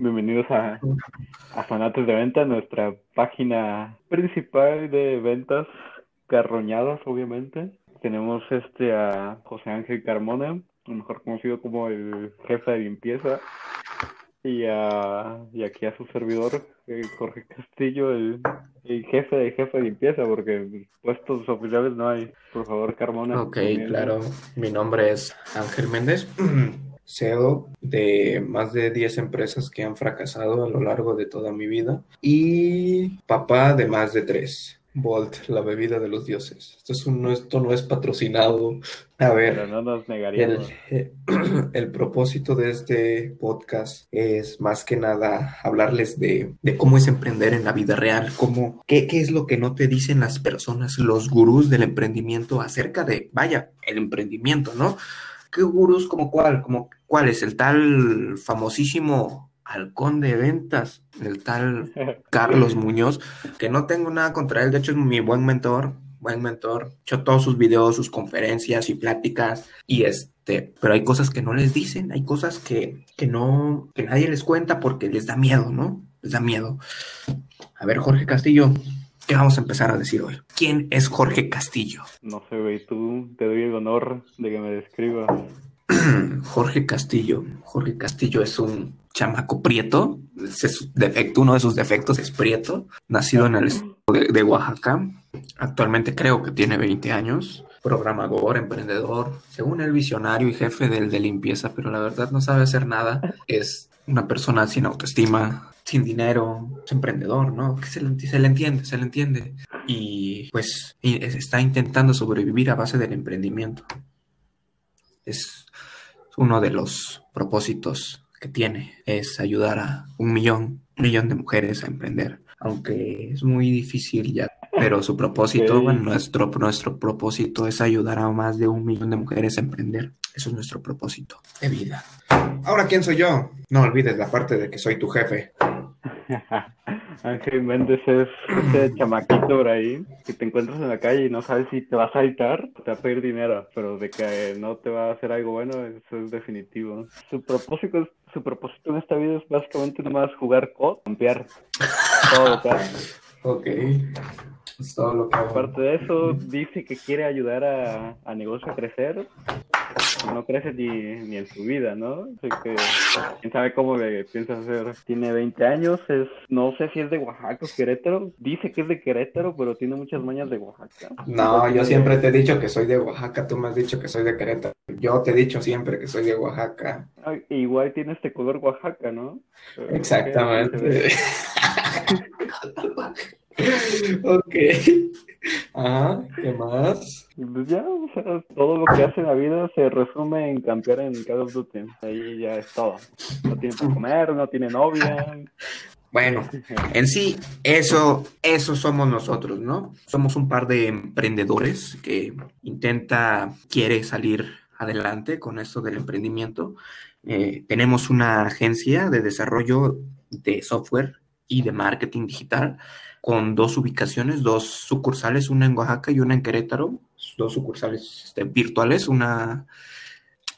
Bienvenidos a, a Fanates de Venta, nuestra página principal de ventas carroñadas, obviamente. Tenemos este a José Ángel Carmona, mejor conocido como el jefe de limpieza, y, a, y aquí a su servidor, eh, Jorge Castillo, el, el jefe de jefe de limpieza, porque puestos oficiales no hay. Por favor, Carmona. Ok, claro. Mi nombre es Ángel Méndez, CEO de más de 10 empresas que han fracasado a lo largo de toda mi vida y papá de más de 3. Volt, la bebida de los dioses. Esto, es un- no, esto no es patrocinado. A ver, Pero no nos el, negaríamos. eh, el propósito de este podcast es más que nada hablarles de, de cómo es emprender en la vida real, cómo, qué, qué es lo que no te dicen las personas, los gurús del emprendimiento acerca de, vaya, el emprendimiento, ¿no? ¿Qué gurús como cuál? Como, ¿Cuál es? El tal famosísimo halcón de ventas, el tal Carlos Muñoz, que no tengo nada contra él, de hecho es mi buen mentor, buen mentor, he hecho todos sus videos, sus conferencias y pláticas, y este, pero hay cosas que no les dicen, hay cosas que, que no, que nadie les cuenta porque les da miedo, ¿no? Les da miedo. A ver, Jorge Castillo, ¿qué vamos a empezar a decir hoy? ¿Quién es Jorge Castillo? No sé, güey, tú te doy el honor de que me describas. Jorge Castillo. Jorge Castillo es un chamaco prieto. Es defecto, uno de sus defectos es prieto. Nacido en el estado de, de Oaxaca. Actualmente creo que tiene 20 años. Programador, emprendedor, según el visionario y jefe del de limpieza, pero la verdad no sabe hacer nada. Es una persona sin autoestima, sin dinero, es emprendedor, ¿no? Que se le, se le entiende, se le entiende. Y pues y es- está intentando sobrevivir a base del emprendimiento. Es uno de los propósitos que tiene, es ayudar a un millón, un millón de mujeres a emprender. Aunque es muy difícil ya, pero su propósito, bueno, nuestro, nuestro propósito es ayudar a más de un millón de mujeres a emprender. Eso es nuestro propósito de vida. Ahora, ¿quién soy yo? No olvides la parte de que soy tu jefe. Ángel Méndez es ese chamaquito por ahí que te encuentras en la calle y no sabes si te va a saltar o te va a pedir dinero, pero de que no te va a hacer algo bueno, eso es definitivo. Su propósito, su propósito en esta vida es básicamente nomás jugar COD, campear todo lo que hace. Ok. Es todo lo que hago. Aparte de eso, dice que quiere ayudar a, a negocio a crecer. No crece ni, ni en su vida, ¿no? Así que quién sabe cómo le piensa hacer. Tiene 20 años, es no sé si es de Oaxaca o Querétaro. Dice que es de Querétaro, pero tiene muchas mañas de Oaxaca. No, yo siempre te he dicho que soy de Oaxaca, tú me has dicho que soy de Querétaro. Yo te he dicho siempre que soy de Oaxaca. Igual tiene este color Oaxaca, ¿no? Pero, Exactamente. Ok. Ajá, ¿qué más? Pues ya, o sea, todo lo que hace en la vida se resume en campear en Call of Duty. Ahí ya es todo. No tiene para comer, no tiene novia. Bueno, en sí, eso, eso somos nosotros, ¿no? Somos un par de emprendedores que intenta, quiere salir adelante con esto del emprendimiento. Eh, tenemos una agencia de desarrollo de software y de marketing digital con dos ubicaciones, dos sucursales, una en Oaxaca y una en Querétaro, dos sucursales este, virtuales, una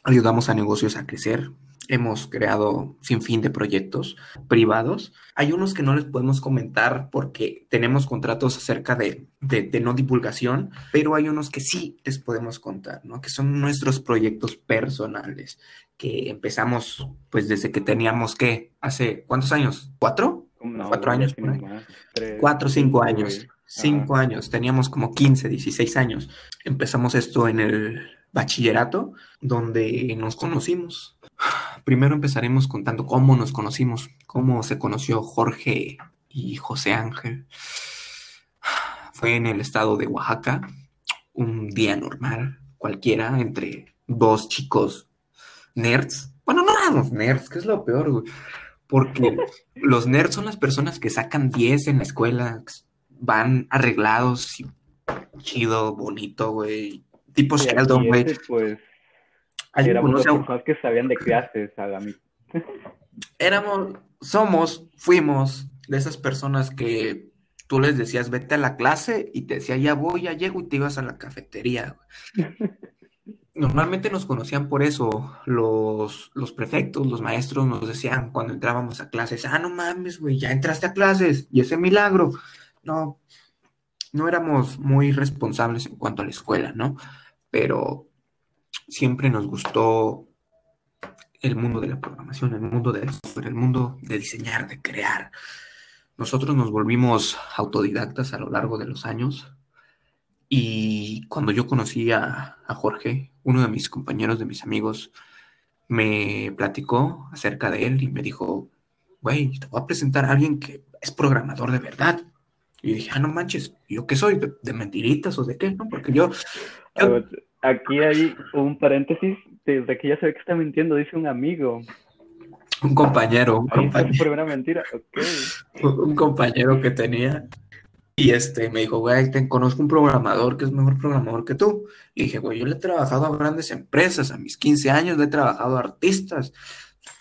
ayudamos a negocios a crecer. Hemos creado sin fin de proyectos privados. Hay unos que no les podemos comentar porque tenemos contratos acerca de, de, no divulgación, pero hay unos que sí les podemos contar, ¿no? Que son nuestros proyectos personales, que empezamos pues desde que teníamos, ¿qué? ¿Hace cuántos años? ¿Cuatro? No, ¿Cuatro años ya tiene por ahí? más. Tres, Cuatro cinco güey. años. Cinco años. Teníamos como 15, 16 años. Empezamos esto en el bachillerato, donde nos conocimos. Primero empezaremos contando cómo nos conocimos, cómo se conoció Jorge y José Ángel. Fue en el estado de Oaxaca, un día normal, cualquiera, entre dos chicos nerds. Bueno, no éramos nerds, que es lo peor, güey. Porque los nerds son las personas que sacan 10 en la escuela, van arreglados chido, bonito, güey. Tipo aquí Sheldon, güey. pues, ¿Alguien éramos las personas que sabían de clases, a la éramos, somos, fuimos de esas personas que tú les decías, vete a la clase y te decía, ya voy, ya llego y te ibas a la cafetería. güey. normalmente nos conocían por eso. Los, los prefectos, los maestros nos decían cuando entrábamos a clases, ah, no mames, güey, ya entraste a clases y ese milagro. No, no éramos muy responsables en cuanto a la escuela, ¿no? Pero siempre nos gustó el mundo de la programación, el mundo de el mundo de diseñar, de crear. Nosotros nos volvimos autodidactas a lo largo de los años y cuando yo conocí a, Jorge, uno de mis compañeros, de mis amigos, me platicó acerca de él y me dijo, güey, te voy a presentar a alguien que es programador de verdad. Y dije, ah, no manches, ¿yo qué soy? ¿De, mentiritas o de qué? No, porque yo... Aquí hay un paréntesis, desde que ya se ve que está mintiendo, dice un amigo. Un compañero. Un compañero. una mentira, Un compañero que tenía y este, me dijo, güey, te conozco un programador que es mejor programador que tú. Y dije, güey, yo le he trabajado a grandes empresas, a mis 15 años le he trabajado a artistas.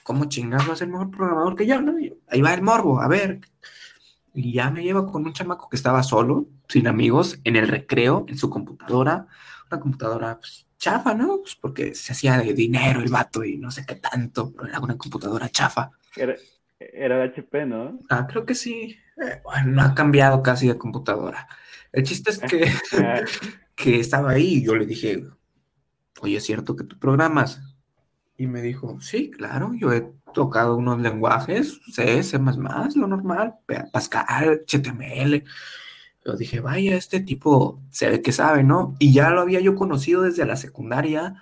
¿Cómo chingas va a ser mejor programador que yo? No? ahí va el morbo, a ver. Y ya me llevo con un chamaco que estaba solo, sin amigos, en el recreo, en su computadora. Una computadora pues, chafa, ¿no? Pues porque se hacía de dinero el vato y no sé qué tanto, pero era una computadora chafa. Era, HP, ¿no? Ah, creo que sí. Eh, bueno, no ha cambiado casi de computadora. El chiste es que, que estaba ahí y yo le dije, oye, ¿es cierto que tú programas? Y me dijo, sí, claro, yo he tocado unos lenguajes, C, C++, lo normal, Pascal, HTML. Yo dije, vaya, este tipo se ve que sabe, ¿no? Y ya lo había yo conocido desde la secundaria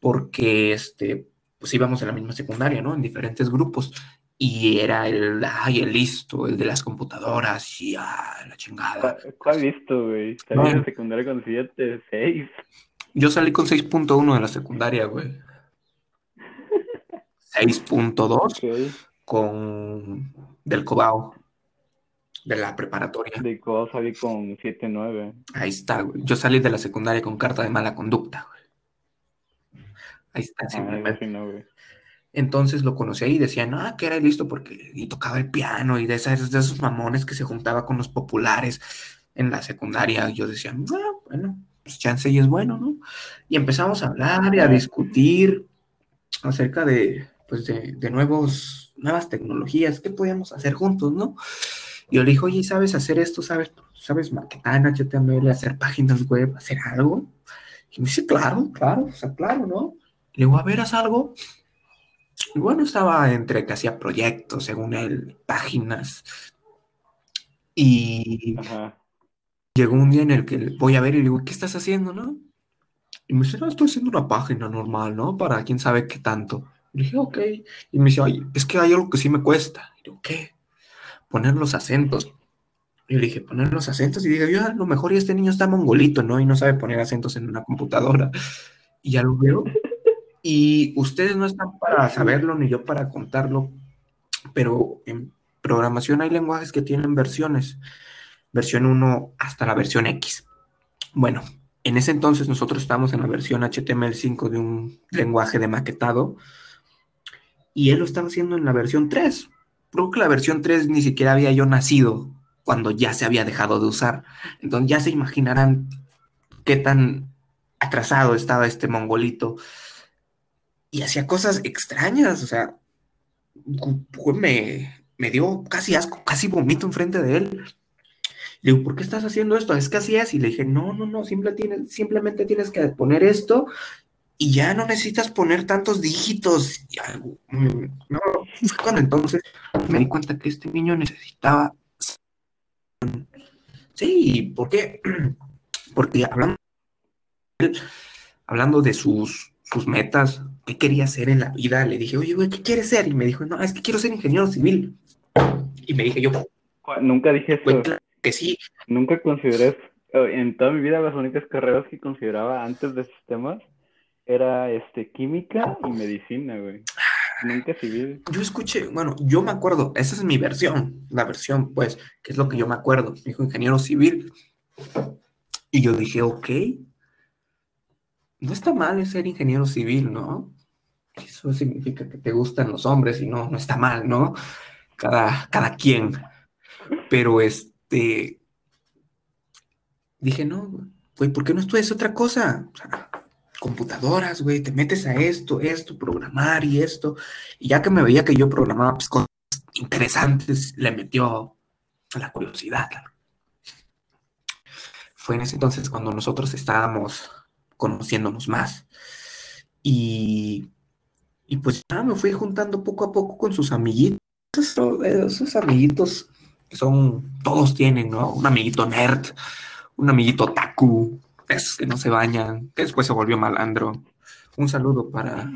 porque, este, pues íbamos en la misma secundaria, ¿no? En diferentes grupos y era el, ay, el listo, el de las computadoras, y ah, la chingada. ¿Cuál, listo, güey? Salí en secundaria con 7, 6. Yo salí con 6.1 de la secundaria, güey. 6.2 con del Cobao, de la preparatoria. De Cobao salí con 7.9. Ahí está, güey. Yo salí de la secundaria con carta de mala conducta, güey. Ahí está, ah, güey. Entonces lo conocí ahí y decían, ah, que era listo porque y tocaba el piano y de, esas, de esos mamones que se juntaba con los populares en la secundaria. Yo decía, ah, bueno, pues chance y es bueno, ¿no? Y empezamos a hablar y a discutir acerca de, pues de, de nuevos, nuevas tecnologías, qué podíamos hacer juntos, ¿no? Y yo le dije, oye, ¿sabes hacer esto? ¿Sabes, sabes marketing en HTML, hacer páginas web, hacer algo? Y me dice, claro, claro, o sea, claro, ¿no? Le digo, a ver, haz algo. Y bueno, estaba entre que hacía proyectos, según él, páginas. Y llegó un día en el que voy a ver y le digo, ¿qué estás haciendo, no? Y me dice, no, estoy haciendo una página normal, ¿no? Para quién sabe qué tanto. Y dije, ok. Y me dice, oye, es que hay algo que sí me cuesta. Y digo, ¿qué? Poner los acentos. Y le dije, poner los acentos. Y dije, yo a lo mejor este niño está mongolito, ¿no? Y no sabe poner acentos en una computadora. Y ya lo veo. Y ustedes no están para saberlo ni yo para contarlo, pero en programación hay lenguajes que tienen versiones, versión 1 hasta la versión X. Bueno, en ese entonces nosotros estábamos en la versión HTML5 de un lenguaje de maquetado y él lo estaba haciendo en la versión 3. Creo que la versión 3 ni siquiera había yo nacido cuando ya se había dejado de usar. Entonces ya se imaginarán qué tan atrasado estaba este mongolito y hacía cosas extrañas, o sea, me, me dio casi asco, casi vomito enfrente de él. Le digo, ¿por qué estás haciendo esto? Es que así es. Y le dije, no, no, no, tienes, simplemente tienes que poner esto y ya no necesitas poner tantos dígitos. Mm, no, cuando entonces me di cuenta que este niño necesitaba. Sí, ¿por qué? Porque hablando, hablando de sus, sus metas, qué quería hacer en la vida. Le dije, oye, güey, ¿qué quieres ser? Y me dijo, no, es que quiero ser ingeniero civil. Y me dije yo, nunca dije eso. que sí. Nunca consideré, en toda mi vida las únicas carreras que consideraba antes de sistemas era este, química y medicina, güey. Nunca civil. Yo escuché, bueno, yo me acuerdo, esa es mi versión, la versión, pues, que es lo que yo me acuerdo. Dijo ingeniero civil. Y yo dije, ok, no está mal ser ingeniero civil, ¿no? Eso significa que te gustan los hombres y no, no está mal, ¿no? Cada, cada quien. Pero este, dije, no, güey, ¿por qué no estudias otra cosa? computadoras, güey, te metes a esto, esto, programar y esto. Y ya que me veía que yo programaba pues, cosas interesantes, le metió la curiosidad. Fue en ese entonces cuando nosotros estábamos conociéndonos más. Y, y pues ya me fui juntando poco a poco con sus amiguitos, esos amiguitos son, todos tienen, ¿no? Un amiguito nerd, un amiguito taku, que no se bañan, que después se volvió malandro. Un saludo para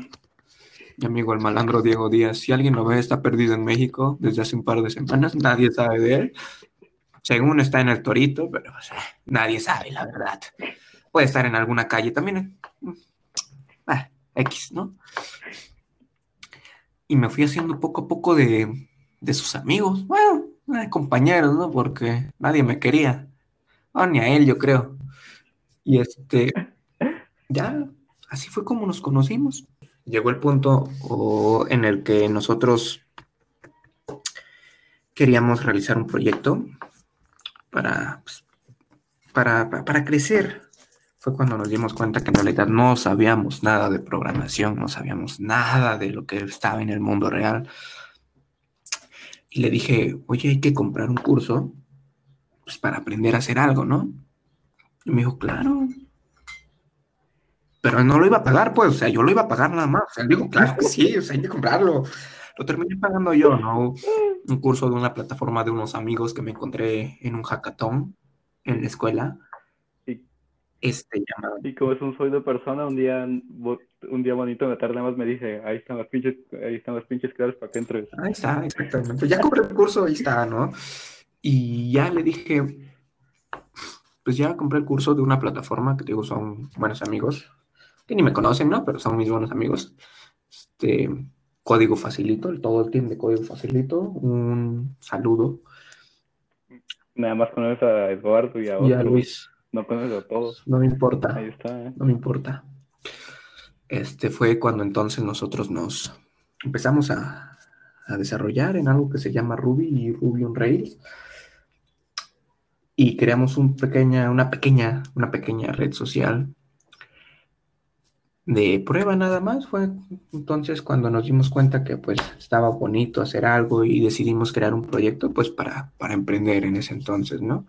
mi amigo el malandro Diego Díaz. Si alguien lo ve, está perdido en México desde hace un par de semanas, nadie sabe de él. Según está en el Torito, pero nadie sabe, la verdad. Puede estar en alguna calle también. Ah, X, ¿no? Y me fui haciendo poco a poco de, de sus amigos, bueno, compañeros, ¿no? Porque nadie me quería. Oh, ni a él, yo creo. Y este, ya, así fue como nos conocimos. Llegó el punto en el que nosotros queríamos realizar un proyecto para, pues, para, para, crecer. Fue cuando nos dimos cuenta que en realidad no sabíamos nada de programación, no sabíamos nada de lo que estaba en el mundo real. Y le dije, oye, hay que comprar un curso pues, para aprender a hacer algo, ¿no? Y me dijo, claro. Pero no lo iba a pagar, pues, o sea, yo lo iba a pagar nada más. O sea, digo, claro que sí, o sea, hay que comprarlo. Lo terminé pagando yo, ¿no? Un curso de una plataforma de unos amigos que me encontré en un hackathon en la escuela. Este llamado. Y como es un soy de persona, un día, un día bonito de tarde más me dice, ahí están las pinches, ahí están las pinches claves para que entres. Ahí está, exactamente. Ya compré el curso, ahí está, ¿no? Y ya le dije, pues ya compré el curso de una plataforma que digo son buenos amigos, que ni me conocen, ¿no? Pero son mis buenos amigos. Este, Código Facilito, el todo el team de Código Facilito, un saludo. Nada más conoces a Eduardo y a, y a Luis. No conoces a todos. No me importa. Ahí está. ¿eh? No me importa. Este fue cuando entonces nosotros nos empezamos a, a desarrollar en algo que se llama Ruby y Ruby on Rails y creamos un pequeña, una pequeña, una pequeña red social de prueba nada más. Fue entonces cuando nos dimos cuenta que pues estaba bonito hacer algo y decidimos crear un proyecto pues para, para emprender en ese entonces, ¿no?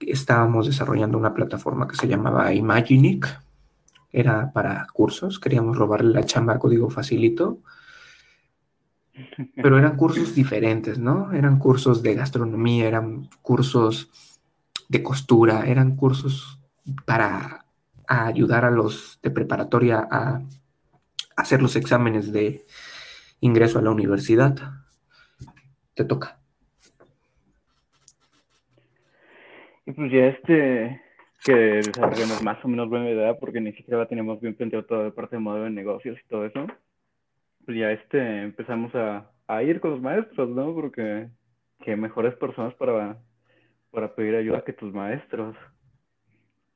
Estábamos desarrollando una plataforma que se llamaba Imaginic, era para cursos, queríamos robarle la chamba a código facilito pero eran cursos diferentes, ¿no? Eran cursos de gastronomía, eran cursos de costura, eran cursos para ayudar a los de preparatoria a hacer los exámenes de ingreso a la universidad. Te toca. Y pues ya este, que desarrollemos más o menos buena idea, porque ni siquiera tenemos bien planteado toda la parte de modelo de negocios y todo eso pues ya este, empezamos a, ir con los maestros, ¿no? Porque qué mejores personas para, para pedir ayuda que tus maestros.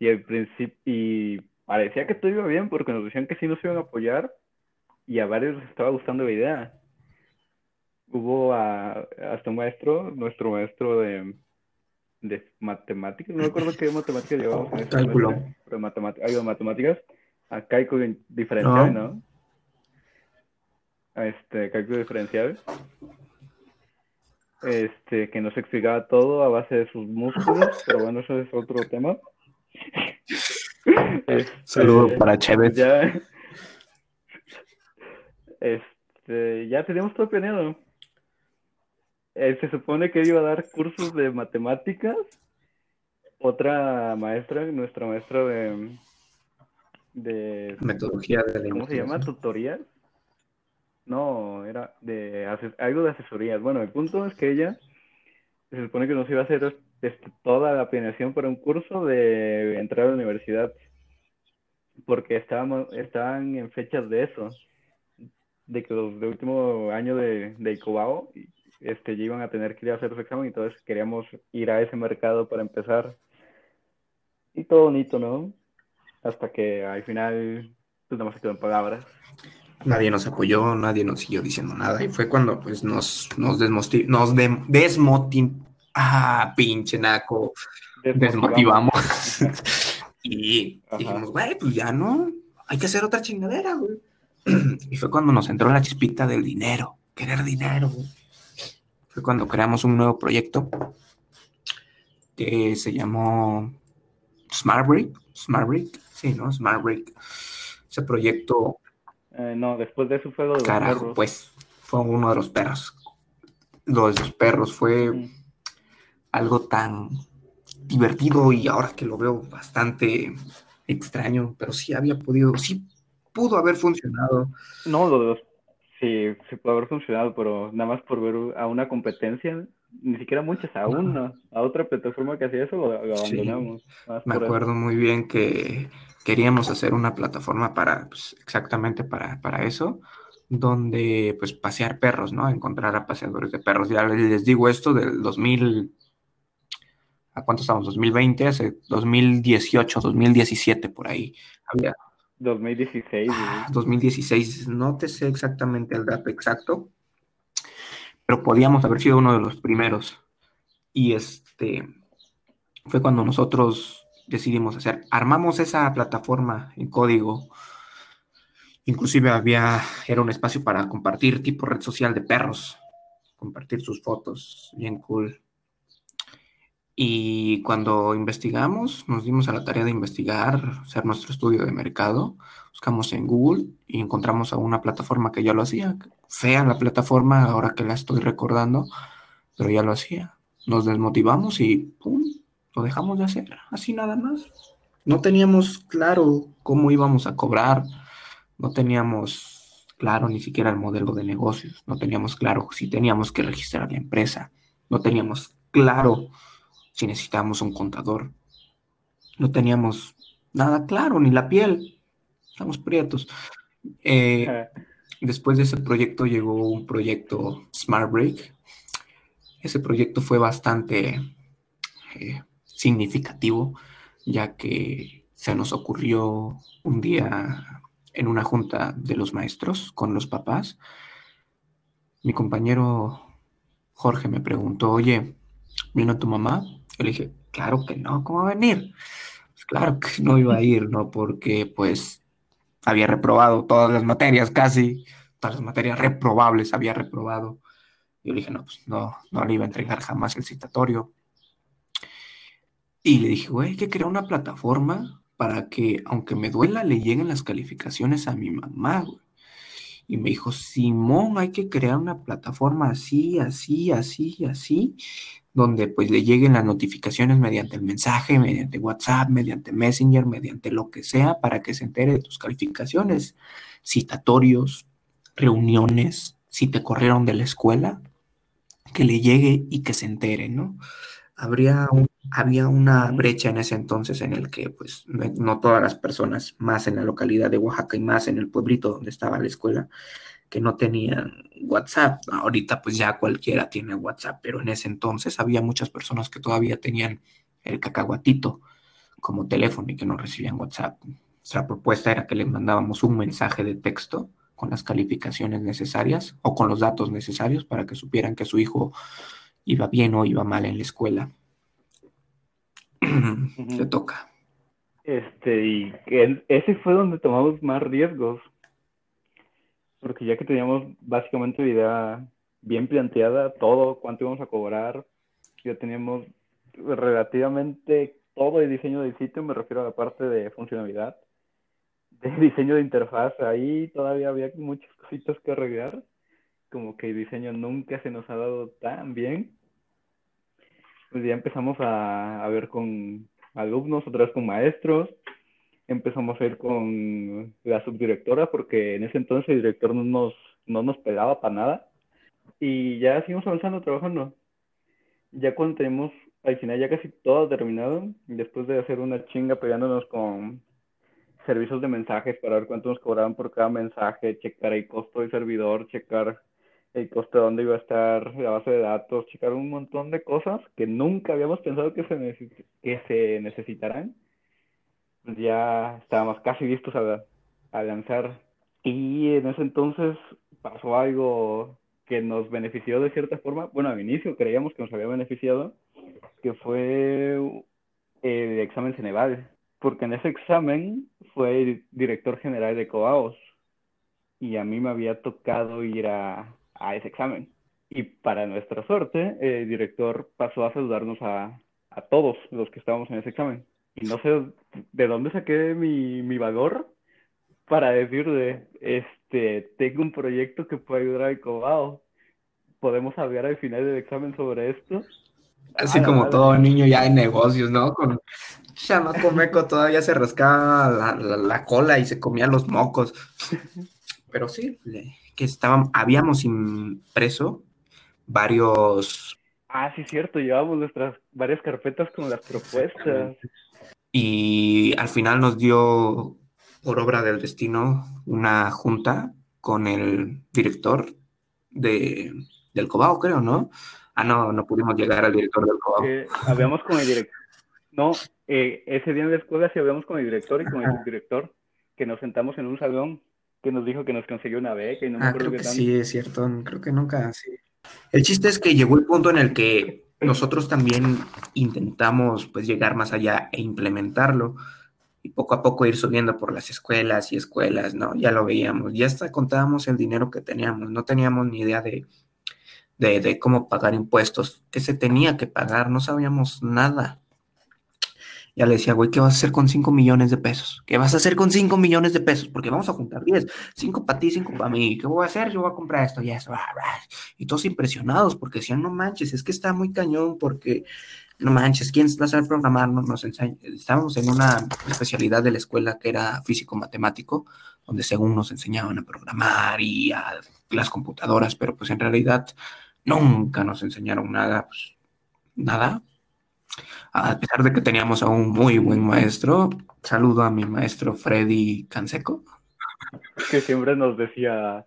Y al principio, y parecía que todo iba bien porque nos decían que sí nos iban a apoyar y a varios les estaba gustando la idea. Hubo hasta un maestro, nuestro maestro de, de matemáticas, no me acuerdo qué matemáticas llevábamos en Cálculo. pero matemáticas, matemáticas, a cálculo diferencial, ¿no? este cálculo diferencial. Este, que nos explicaba todo a base de sus músculos, pero bueno, eso es otro tema. Saludos este, para Chévez. Ya, este, ya teníamos todo planeado. Eh, se supone que iba a dar cursos de matemáticas. Otra maestra, nuestra maestra de, de metodología de la ¿Cómo se llama? Tutorías no, era de algo de asesorías. Bueno, el punto es que ella se supone que nos iba a hacer este, toda la planeación para un curso de entrar a la universidad. Porque estábamos, estaban en fechas de eso, de que los de último año de, de Icobao este, ya iban a tener que ir a hacer su examen, y entonces queríamos ir a ese mercado para empezar. Y todo bonito, ¿no? Hasta que al final, pues nada más se quedó en palabras nadie nos apoyó, nadie nos siguió diciendo nada. Y fue cuando pues nos, nos, nos desmotivamos. Ah, pinche naco. Desmotivamos. Y dijimos, güey, pues ya no, hay que hacer otra chingadera, güey. Y fue cuando nos entró la chispita del dinero, querer dinero, Fue cuando creamos un nuevo proyecto que se llamó Smart Break. Smart Break, sí, ¿no? Smart Break. Ese proyecto. Eh, no, después de eso fue lo de Carajo, pues fue uno de los perros. Lo de los perros fue algo tan divertido y ahora que lo veo bastante extraño, pero sí había podido, sí pudo haber funcionado. No, lo de los, sí, sí pudo haber funcionado, pero nada más por ver a una competencia, ni siquiera muchas, a una, a otra plataforma que hacía eso, lo, abandonamos. Me acuerdo muy bien que queríamos hacer una plataforma para, pues, exactamente para, para eso, donde pues pasear perros, ¿no? Encontrar a paseadores de perros. Ya les digo esto del 2000, ¿a cuánto estamos? 2020, hace 2018, 2017 por ahí. Había 2016. 2016, ah, no te sé exactamente el dato exacto, pero podíamos haber sido uno de los primeros. Y este fue cuando nosotros decidimos hacer, armamos esa plataforma en código. Inclusive había, era un espacio para compartir tipo red social de perros, compartir sus fotos, bien cool. Y cuando investigamos, nos dimos a la tarea de investigar, hacer nuestro estudio de mercado, buscamos en Google y encontramos a una plataforma que ya lo hacía. Fea la plataforma, ahora que la estoy recordando, pero ya lo hacía. Nos desmotivamos y ¡pum! lo dejamos de hacer, así nada más. No teníamos claro cómo íbamos a cobrar, no teníamos claro ni siquiera el modelo de negocios, no teníamos claro si teníamos que registrar la empresa, no teníamos claro si necesitábamos un contador. No teníamos nada claro, ni la piel. Estamos prietos. Eh, después de ese proyecto llegó un proyecto Smart Break. Ese proyecto fue bastante eh, significativo, ya que se nos ocurrió un día en una junta de los maestros con los papás. Mi compañero Jorge me preguntó, oye, ¿vino tu mamá? Yo le dije, claro que no, ¿cómo va a venir? Pues claro que no iba a ir, ¿no? Porque pues había reprobado todas las materias casi, todas las materias reprobables había reprobado. Yo le dije, no, pues no, no le iba a entregar jamás el citatorio. Y le dije, güey, hay que crear una plataforma para que, aunque me duela, le lleguen las calificaciones a mi mamá, güey. Y me dijo, Simón, hay que crear una plataforma así, así, así, así, donde pues le lleguen las notificaciones mediante el mensaje, mediante WhatsApp, mediante Messenger, mediante lo que sea, para que se entere de tus calificaciones, citatorios, reuniones, si te corrieron de la escuela, que le llegue y que se entere, ¿no? Habría había una brecha en ese entonces en el que pues no todas las personas, más en la localidad de Oaxaca y más en el pueblito donde estaba la escuela, que no tenían WhatsApp. Ahorita pues ya cualquiera tiene WhatsApp, pero en ese entonces había muchas personas que todavía tenían el cacahuatito como teléfono y que no recibían WhatsApp. Nuestra propuesta era que les mandábamos un mensaje de texto con las calificaciones necesarias o con los datos necesarios para que supieran que su hijo iba bien o iba mal en la escuela. Se toca. Este, y ese fue donde tomamos más riesgos, porque ya que teníamos básicamente la idea bien planteada, todo, cuánto íbamos a cobrar, ya teníamos relativamente todo el diseño del sitio, me refiero a la parte de funcionalidad, de diseño de interfaz, ahí todavía había muchas cositas que arreglar, como que el diseño nunca se nos ha dado tan bien. Pues ya empezamos a, a ver con alumnos, otra vez con maestros, empezamos a ir con la subdirectora porque en ese entonces el director no nos, no nos pegaba para nada y ya seguimos avanzando, trabajando. Ya cuando tenemos al final ya casi todo terminado, después de hacer una chinga pegándonos con servicios de mensajes para ver cuánto nos cobraban por cada mensaje, checar el costo del servidor, checar el costo de dónde iba a estar la base de datos, checar un montón de cosas que nunca habíamos pensado que se, que se necesitarán ya estábamos casi listos a, a lanzar. Y en ese entonces pasó algo que nos benefició de cierta forma. Bueno, al inicio creíamos que nos había beneficiado, que fue el examen Ceneval. porque en ese examen fue el director general de Coaos y a mí me había tocado ir a, a ese examen. Y para nuestra suerte, el director pasó a saludarnos a, a todos los que estábamos en ese examen. Y no sé de dónde saqué mi, mi valor para decirle, este, tengo un proyecto que puede ayudar al Cobao. ¿Podemos hablar al final del examen sobre esto? Así Ah, como todo niño ya en negocios, ¿no? Con chamaco meco todavía se rascaba la, la- la cola y se comía los mocos. Pero sí, le- que estaban, habíamos impreso varios Ah, sí, cierto, llevamos nuestras varias carpetas con las propuestas. y al final nos dio por obra del destino una junta con el director de, del Cobao, creo, ¿no? Ah, no, no pudimos llegar al director del Cobao. Eh, habíamos con el director. No, eh, ese día en la escuela sí habíamos con el director y con el subdirector, que nos sentamos en un salón, que nos dijo que nos consiguió una beca y no me Ah, acuerdo creo qué que tanto. sí, es cierto. Creo que nunca, sí. El chiste es que llegó el punto en el que nosotros también intentamos pues llegar más allá e implementarlo y poco a poco ir subiendo por las escuelas y escuelas, ¿no? Ya lo veíamos, ya hasta contábamos el dinero que teníamos, no teníamos ni idea de, de, de cómo pagar impuestos, qué se tenía que pagar, no sabíamos nada. Ya le decía, güey, ¿qué vas a hacer con 5 millones de pesos? ¿Qué vas a hacer con 5 millones de pesos? Porque vamos a juntar 10, 5 para ti, 5 para mí. ¿Qué voy a hacer? Yo voy a comprar esto y eso. Y todos impresionados porque decían, no manches, es que está muy cañón porque, no manches, ¿quién va a saber programar? No, nos enseña. Estábamos en una especialidad de la escuela que era físico-matemático, donde según nos enseñaban a programar y a las computadoras, pero pues en realidad nunca nos enseñaron nada, pues nada, a pesar de que teníamos a un muy buen maestro, saludo a mi maestro Freddy Canseco. Que siempre nos decía,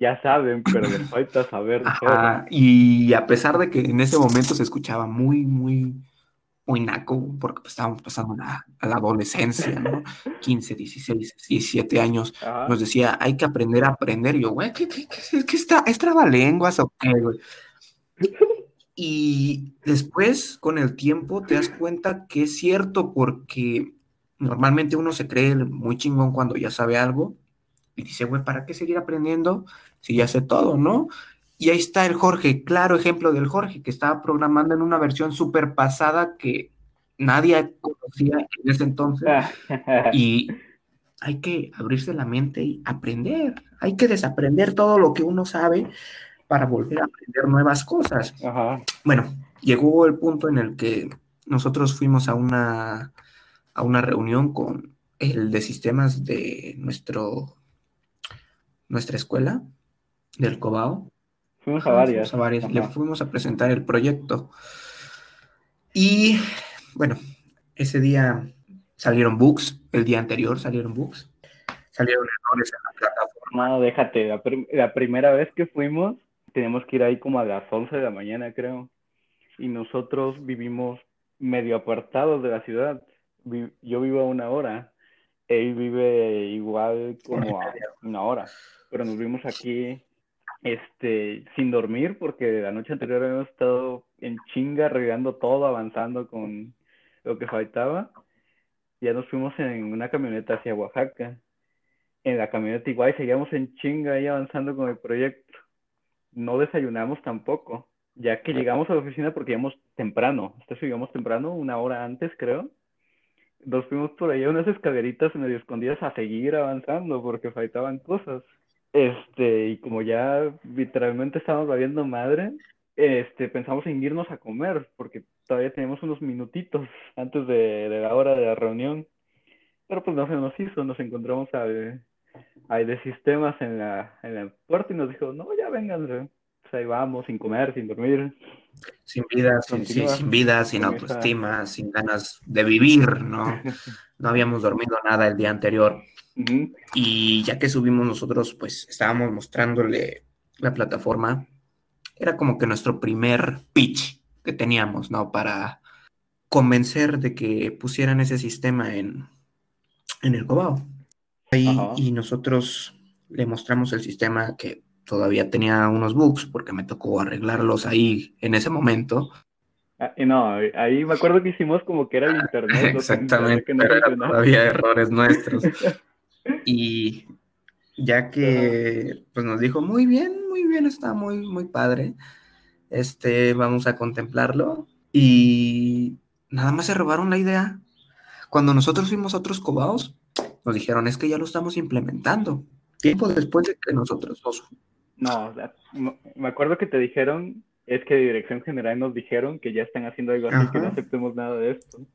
ya saben, pero les falta saber todo. Ajá, y a pesar de que en ese momento se escuchaba muy, muy, muy naco, porque pues, estábamos pasando la- a la adolescencia, ¿no? 15, 16, 17 años, Ajá. nos decía, hay que aprender a aprender. Y yo, güey, ¿qué, qué, qué, qué está? ¿Es trabalenguas o qué, güey? Y después, con el tiempo, te das cuenta que es cierto, porque normalmente uno se cree muy chingón cuando ya sabe algo y dice, güey, ¿para qué seguir aprendiendo si ya sé todo, no? Y ahí está el Jorge, claro ejemplo del Jorge, que estaba programando en una versión súper pasada que nadie conocía en ese entonces. Y hay que abrirse la mente y aprender. Hay que desaprender todo lo que uno sabe para volver a aprender nuevas cosas. Ajá. Bueno, llegó el punto en el que nosotros fuimos a una, a una reunión con el de sistemas de nuestro, nuestra escuela, del Cobao. Fuimos a varias. fuimos a varias. Le fuimos a presentar el proyecto. Y bueno, ese día salieron bugs, el día anterior salieron bugs, salieron errores en la plataforma. No, déjate, la, prim- la primera vez que fuimos, teníamos que ir ahí como a las 11 de la mañana, creo. Y nosotros vivimos medio apartados de la ciudad. Yo vivo a una hora. Él vive igual como a una hora. Pero nos vimos aquí este, sin dormir porque la noche anterior habíamos estado en chinga, arreglando todo, avanzando con lo que faltaba. Ya nos fuimos en una camioneta hacia Oaxaca en la camioneta igual seguíamos en chinga ahí avanzando con el proyecto. No desayunamos tampoco, ya que llegamos a la oficina porque íbamos temprano. Hasta eso llegamos temprano, una hora antes, creo. Nos fuimos por ahí a unas escaleritas medio escondidas a seguir avanzando porque faltaban cosas. Este, y como ya literalmente estábamos valiendo madre, este, pensamos en irnos a comer porque todavía teníamos unos minutitos antes de, de la hora de la reunión. Pero pues no se nos hizo, nos encontramos al, al de sistemas en la, en la puerta y nos dijo, no, ya vénganse. Pues ahí vamos, sin comer, sin dormir. Sin vida, sin, sí, Continúa sin vida, sin autoestima, sin ganas de vivir, ¿no? No habíamos dormido nada el día anterior. Y ya que subimos nosotros, pues estábamos mostrándole la plataforma. Era como que nuestro primer pitch que teníamos, ¿no? Para convencer de que pusieran ese sistema en, en el Cobao. Ahí, y nosotros le mostramos el sistema que todavía tenía unos bugs porque me tocó arreglarlos ahí en ese momento. Ah, no, ahí me acuerdo que hicimos como que era el internet. Exactamente, que no había errores nuestros. y ya que pues nos dijo, muy bien, muy bien, está muy, muy padre, este, vamos a contemplarlo. Y nada más se robaron la idea. Cuando nosotros fuimos a otros cobaos, nos dijeron, es que ya lo estamos implementando. Tiempo después de que nosotros dos. No, me acuerdo que te dijeron es que de Dirección General nos dijeron que ya están haciendo algo así, que no aceptemos nada de esto.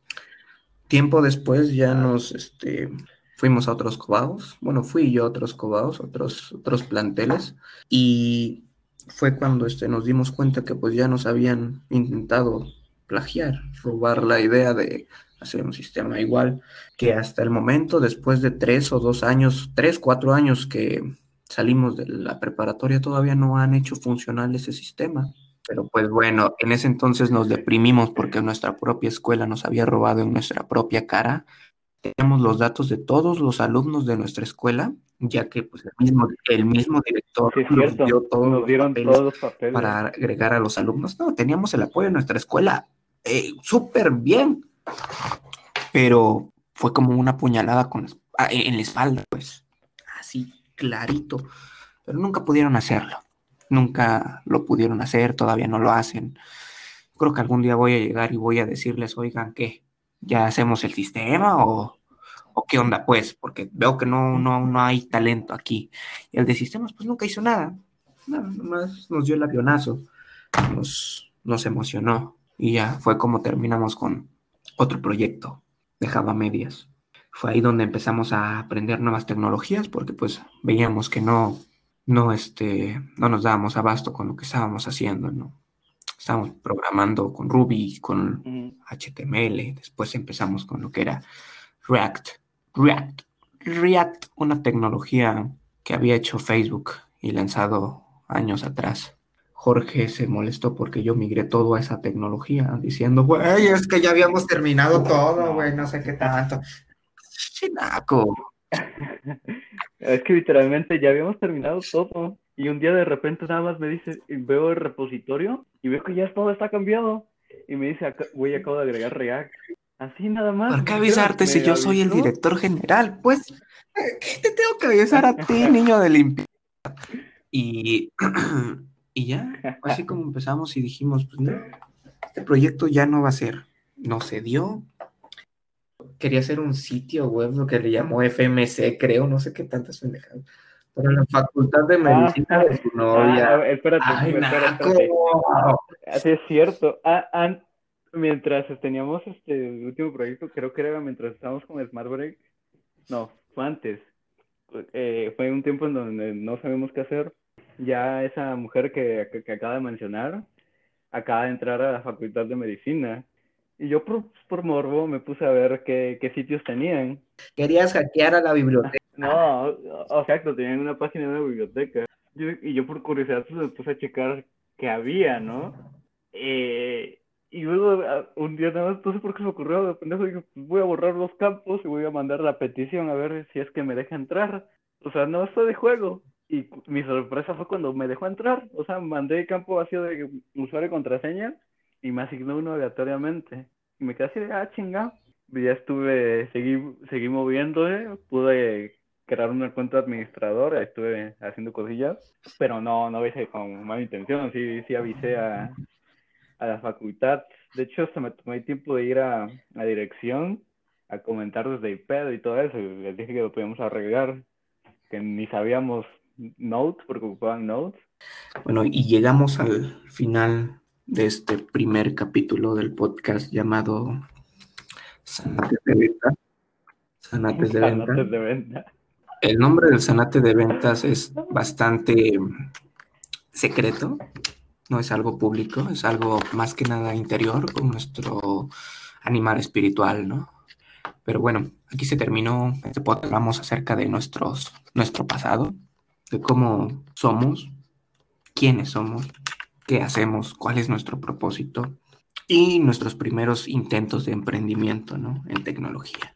Tiempo después ya nos este, fuimos a otros cobados, bueno, fui yo a otros cobados, otros, otros planteles, y fue cuando este, nos dimos cuenta que pues ya nos habían intentado plagiar, robar la idea de hacer un sistema igual, que hasta el momento, después de tres o dos años, tres, cuatro años que salimos de la preparatoria, todavía no han hecho funcional ese sistema. Pero pues bueno, en ese entonces nos deprimimos porque nuestra propia escuela nos había robado en nuestra propia cara. Teníamos los datos de todos los alumnos de nuestra escuela, ya que pues, el, mismo, el mismo director nos, dio todos dieron todos los papeles para agregar a los alumnos. No, teníamos el apoyo de nuestra escuela eh, súper bien, pero fue como una puñalada con, ah, en la espalda, pues, así clarito, pero nunca pudieron hacerlo nunca lo pudieron hacer, todavía no lo hacen. Creo que algún día voy a llegar y voy a decirles, oigan, ¿qué? ¿Ya hacemos el sistema o, qué onda? Pues, porque veo que no, no, no hay talento aquí. El de sistemas, pues nunca hizo nada. Nada, nomás nos dio el avionazo, nos, nos emocionó y ya fue como terminamos con otro proyecto de Java Medias. Fue ahí donde empezamos a aprender nuevas tecnologías porque pues veíamos que no, no, este, no nos dábamos abasto con lo que estábamos haciendo, ¿no? Estábamos programando con Ruby, con HTML, después empezamos con lo que era React. React, React, una tecnología que había hecho Facebook y lanzado años atrás. Jorge se molestó porque yo migré todo a esa tecnología, diciendo, güey, es que ya habíamos terminado todo, güey, no sé qué tanto. Chinaco. Es que literalmente ya habíamos terminado todo. Y un día de repente nada más me dice, veo el repositorio y veo que ya todo está cambiado. Y me dice, güey, acabo de agregar React. Así nada más. ¿Por qué avisarte si yo soy el director general? Pues, ¿qué te tengo que avisar a ti, niño de limpieza? Y, y ya, así como empezamos y dijimos, pues no, este proyecto ya no va a ser. No se dio, quería hacer un sitio web, lo que le llamó FMC, creo, no sé qué tantas pendejadas. Pero en la facultad de ah, medicina de su novia. Ah, espérate, espérate, Así es cierto. Ah, mientras teníamos este último proyecto, creo que era mientras estábamos con Smart Break. No, fue antes. Eh, fue un tiempo en donde no sabemos qué hacer. Ya esa mujer que, que, que acaba de mencionar acaba de entrar a la facultad de medicina y yo por, morbo me puse a ver qué, sitios tenían. Querías hackear a la biblioteca. No, exacto, tenían una página de la biblioteca. y yo por curiosidad pues, me puse a checar qué había, ¿no? Eh, y luego un día nada más, no sé por qué se me ocurrió, de pendejo, dije, pues voy a borrar los campos y voy a mandar la petición a ver si es que me deja entrar. O sea, no estoy de juego. Y mi sorpresa fue cuando me dejó entrar. O sea, mandé campo vacío de usuario y contraseña y me asignó uno aleatoriamente. Y me quedé así de, ah, chinga. ya estuve, seguí, seguí moviéndole, pude crear una cuenta administrador, estuve haciendo cosillas, pero no, no hice con mala intención, sí, sí avisé a, a la facultad. De hecho, hasta me tomé tiempo de ir a, a dirección a comentar desde iPad y todo eso, y les dije que lo podíamos arreglar, que ni sabíamos Notes, porque ocupaban Notes. Bueno, y llegamos al final de este primer capítulo del podcast llamado Sanates de Venta. Sanates de Venta. El nombre del Sanate de Ventas es bastante secreto, no es algo público, es algo más que nada interior con nuestro animal espiritual, ¿no? Pero bueno, aquí se terminó este podcast. Hablamos acerca de nuestros, nuestro pasado, de cómo somos, quiénes somos, qué hacemos, cuál es nuestro propósito y nuestros primeros intentos de emprendimiento en tecnología.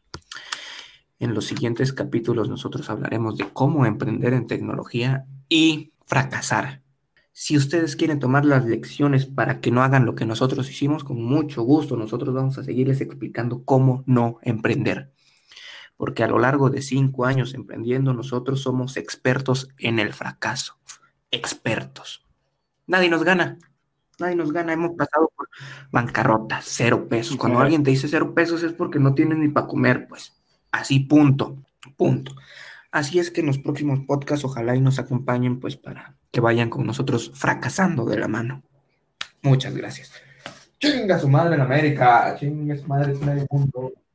En los siguientes capítulos nosotros hablaremos de cómo emprender en tecnología y fracasar Si ustedes quieren tomar las lecciones para que no hagan lo que nosotros hicimos, con mucho gusto nosotros vamos a seguirles explicando cómo no emprender. Porque a lo largo de cinco años emprendiendo, nosotros somos expertos en el fracaso. Expertos. Nadie nos gana. Nadie nos gana. Hemos pasado por bancarrota, cero pesos. Cuando alguien te dice cero pesos es porque no tiene ni para comer, pues. Así, punto. Punto. Así es que en los próximos podcasts ojalá y nos acompañen pues para que vayan con nosotros fracasando de la mano. Muchas gracias. Chinga su madre en América, chinga su madre en el mundo.